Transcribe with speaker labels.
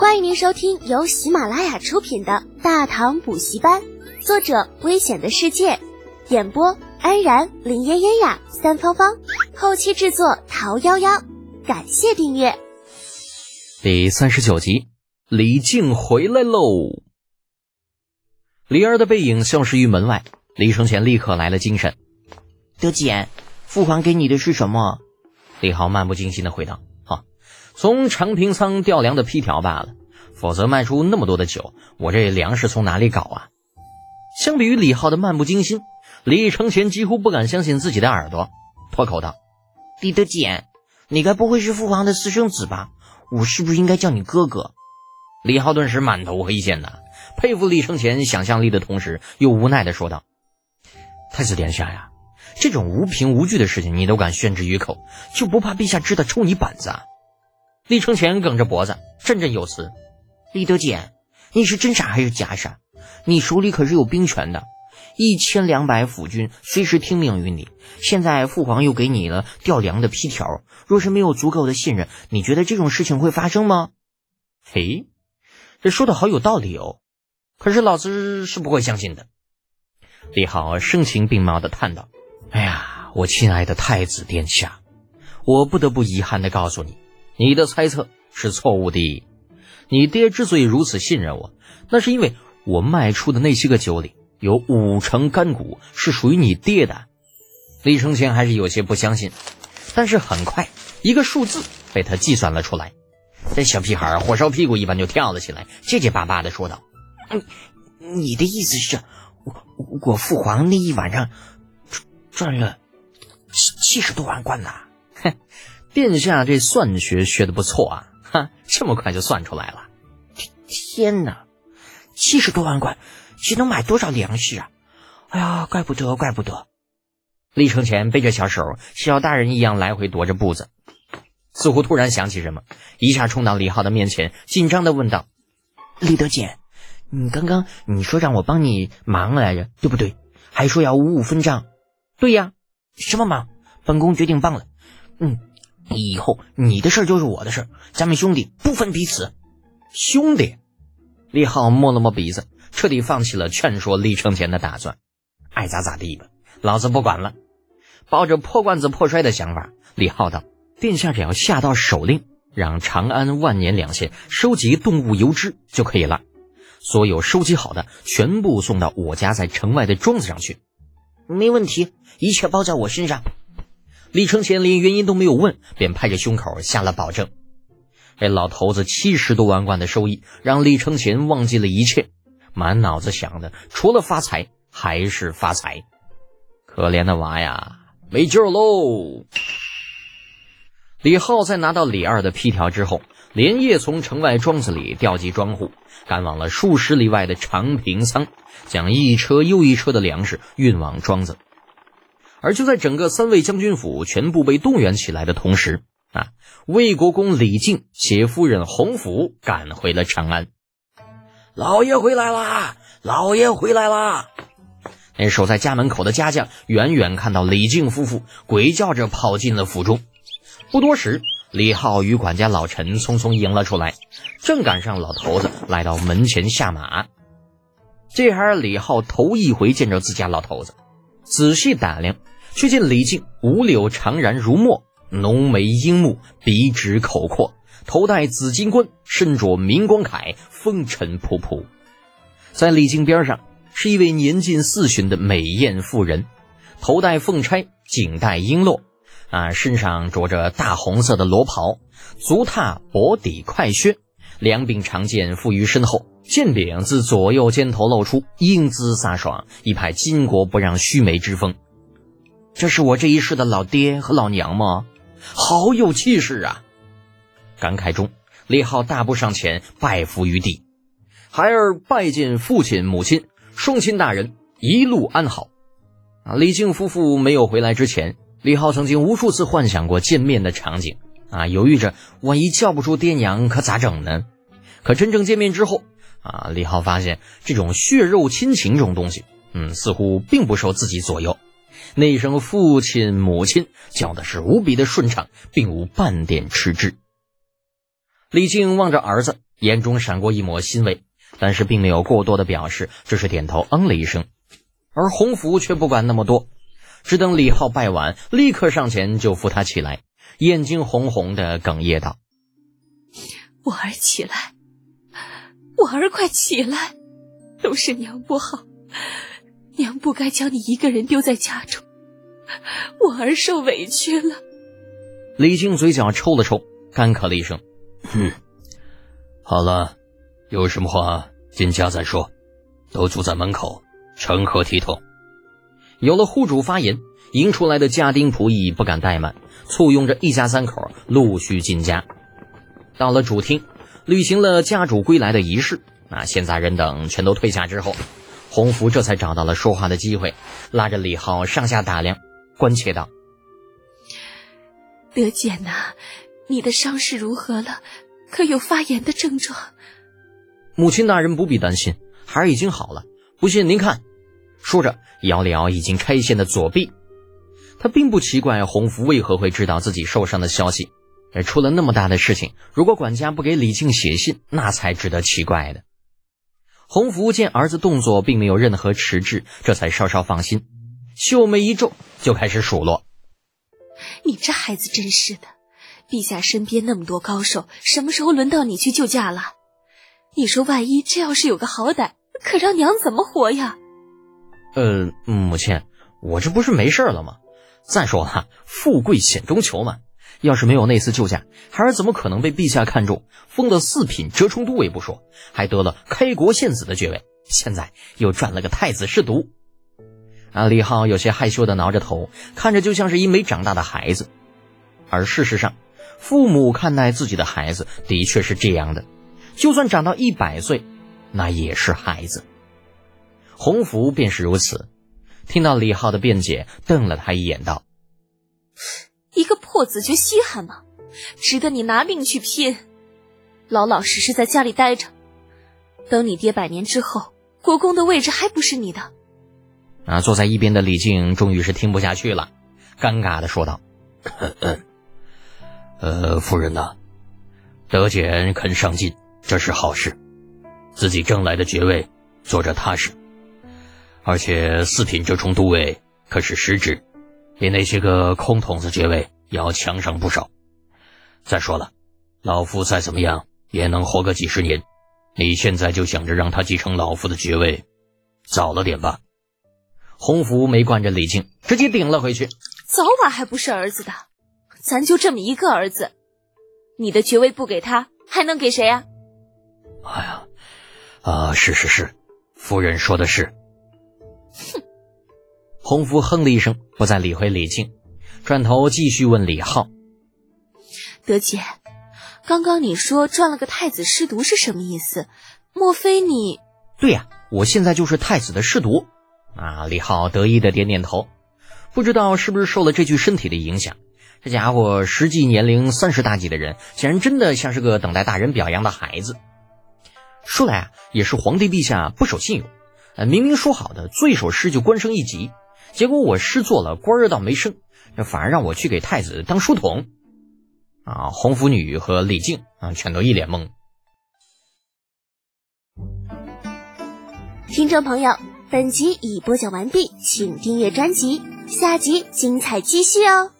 Speaker 1: 欢迎您收听由喜马拉雅出品的《大唐补习班》，作者：危险的世界，演播：安然、林嫣嫣呀、三芳芳，后期制作：桃夭夭。感谢订阅。
Speaker 2: 第三十九集，李靖回来喽。李儿的背影消失于门外，李承前立刻来了精神。
Speaker 3: 德简，父皇给你的是什么？
Speaker 2: 李浩漫不经心的回道：“哈，从常平仓调粮的批条罢了。否则卖出那么多的酒，我这粮食从哪里搞啊？”相比于李浩的漫不经心，李承前几乎不敢相信自己的耳朵，脱口道：“
Speaker 3: 李德简，你该不会是父皇的私生子吧？我是不是应该叫你哥哥？”
Speaker 2: 李浩顿时满头黑线呐，佩服李承前想象力的同时，又无奈的说道：“太子殿下呀。”这种无凭无据的事情，你都敢宣之于口，就不怕陛下知道抽你板子啊？李承前梗着脖子，振振有词：“
Speaker 3: 李德简，你是真傻还是假傻？你手里可是有兵权的，一千两百府军随时听命于你。现在父皇又给你了调粮的批条，若是没有足够的信任，你觉得这种事情会发生吗？”
Speaker 2: 嘿，这说的好有道理哦，可是老子是不会相信的。李浩声情并茂的叹道。哎呀，我亲爱的太子殿下，我不得不遗憾的告诉你，你的猜测是错误的。你爹之所以如此信任我，那是因为我卖出的那些个酒里有五成干股是属于你爹的。李承前还是有些不相信，但是很快一个数字被他计算了出来。这小屁孩火烧屁股一般就跳了起来，结结巴巴的说道：“
Speaker 3: 你，你的意思是，我我父皇那一晚上？”赚了七七十多万贯呐！
Speaker 2: 哼，殿下这算学学的不错啊！哈，这么快就算出来了。
Speaker 3: 天哪，七十多万贯，这能买多少粮食啊？哎呀，怪不得，怪不得！
Speaker 2: 李承前背着小手，小大人一样来回踱着步子，似乎突然想起什么，一下冲到李浩的面前，紧张的问道：“
Speaker 3: 李德简，你刚刚你说让我帮你忙来着，对不对？还说要五五分账。”对呀，什么忙？本宫决定帮了。嗯，以后你的事儿就是我的事儿，咱们兄弟不分彼此。
Speaker 2: 兄弟，李浩摸了摸鼻子，彻底放弃了劝说李承前的打算。爱咋咋地吧，老子不管了。抱着破罐子破摔的想法，李浩道：“殿下只要下道手令，让长安万年两县收集动物油脂就可以了。所有收集好的，全部送到我家在城外的庄子上去。”
Speaker 3: 没问题，一切包在我身上。
Speaker 2: 李承前连原因都没有问，便拍着胸口下了保证。这老头子七十多万贯的收益，让李承前忘记了一切，满脑子想的除了发财还是发财。可怜的娃呀，没救喽！李浩在拿到李二的批条之后，连夜从城外庄子里调集庄户，赶往了数十里外的长平仓。将一车又一车的粮食运往庄子，而就在整个三位将军府全部被动员起来的同时，啊，魏国公李靖携夫人洪福赶回了长安。
Speaker 4: 老爷回来啦！老爷回来啦！
Speaker 2: 那守在家门口的家将远远看到李靖夫妇，鬼叫着跑进了府中。不多时，李浩与管家老陈匆匆迎了出来，正赶上老头子来到门前下马。这还是李浩头一回见着自家老头子，仔细打量，却见李靖五柳长髯如墨，浓眉鹰目，鼻直口阔，头戴紫金冠，身着明光铠，风尘仆仆。在李靖边上是一位年近四旬的美艳妇人，头戴凤钗，颈戴璎珞，啊，身上着着大红色的罗袍，足踏薄底快靴。两柄长剑负于身后，剑柄自左右肩头露出，英姿飒爽，一派巾帼不让须眉之风。这是我这一世的老爹和老娘吗？好有气势啊！感慨中，李浩大步上前拜伏于地，孩儿拜见父亲母亲，双亲大人一路安好。啊，李靖夫妇没有回来之前，李浩曾经无数次幻想过见面的场景。啊，犹豫着，万一叫不出爹娘，可咋整呢？可真正见面之后，啊，李浩发现这种血肉亲情这种东西，嗯，似乎并不受自己左右。那一声父亲、母亲叫的是无比的顺畅，并无半点迟滞。李靖望着儿子，眼中闪过一抹欣慰，但是并没有过多的表示，只是点头嗯了一声。而洪福却不管那么多，只等李浩拜完，立刻上前就扶他起来，眼睛红红的，哽咽道：“
Speaker 5: 我儿起来，我儿快起来，都是娘不好，娘不该将你一个人丢在家中，我儿受委屈了。”
Speaker 2: 李靖嘴角抽了抽，干咳了一声：“
Speaker 4: 哼，好了，有什么话进家再说，都住在门口。”成何体统？
Speaker 2: 有了户主发言，迎出来的家丁仆役不敢怠慢，簇拥着一家三口陆续进家。到了主厅，履行了家主归来的仪式。那闲杂人等全都退下之后，洪福这才找到了说话的机会，拉着李浩上下打量，关切道：“
Speaker 5: 德简呐，你的伤势如何了？可有发炎的症状？”
Speaker 2: 母亲大人不必担心，孩儿已经好了。不信您看。说着，摇了摇已经拆线的左臂。他并不奇怪洪福为何会知道自己受伤的消息。出了那么大的事情，如果管家不给李靖写信，那才值得奇怪的。洪福见儿子动作并没有任何迟滞，这才稍稍放心，秀眉一皱，就开始数落：“
Speaker 5: 你这孩子真是的，陛下身边那么多高手，什么时候轮到你去救驾了？你说，万一这要是有个好歹，可让娘怎么活呀？”
Speaker 2: 呃，母亲，我这不是没事了吗？再说了，富贵险中求嘛。要是没有那次救驾，孩儿怎么可能被陛下看中，封了四品折冲都尉不说，还得了开国献子的爵位？现在又赚了个太子侍读。啊，李浩有些害羞的挠着头，看着就像是一枚长大的孩子。而事实上，父母看待自己的孩子的确是这样的，就算长到一百岁，那也是孩子。洪福便是如此，听到李浩的辩解，瞪了他一眼，道：“
Speaker 5: 一个破子爵稀罕吗？值得你拿命去拼？老老实实在家里待着，等你爹百年之后，国公的位置还不是你的。”
Speaker 2: 啊！坐在一边的李靖终于是听不下去了，尴尬的说道：“
Speaker 4: 呃，夫人呐，德简肯上进，这是好事，自己挣来的爵位，坐着踏实。”而且四品这冲都尉可是实职，比那些个空筒子爵位要强上不少。再说了，老夫再怎么样也能活个几十年，你现在就想着让他继承老夫的爵位，早了点吧？
Speaker 2: 洪福没惯着李靖，直接顶了回去。
Speaker 5: 早晚还不是儿子的，咱就这么一个儿子，你的爵位不给他，还能给谁呀？
Speaker 4: 哎呀，啊，是是是，夫人说的是。
Speaker 5: 哼！
Speaker 2: 洪福哼了一声，不再理会李靖，转头继续问李浩：“
Speaker 5: 德姐，刚刚你说赚了个太子侍读是什么意思？莫非你……
Speaker 2: 对呀，我现在就是太子的侍读。”啊！李浩得意的点点头，不知道是不是受了这具身体的影响，这家伙实际年龄三十大几的人，竟然真的像是个等待大人表扬的孩子。说来啊，也是皇帝陛下不守信用。明明说好的最首诗就官升一级，结果我失做了，官儿倒没升，这反而让我去给太子当书童。啊，红拂女和李靖啊，全都一脸懵。
Speaker 1: 听众朋友，本集已播讲完毕，请订阅专辑，下集精彩继续哦。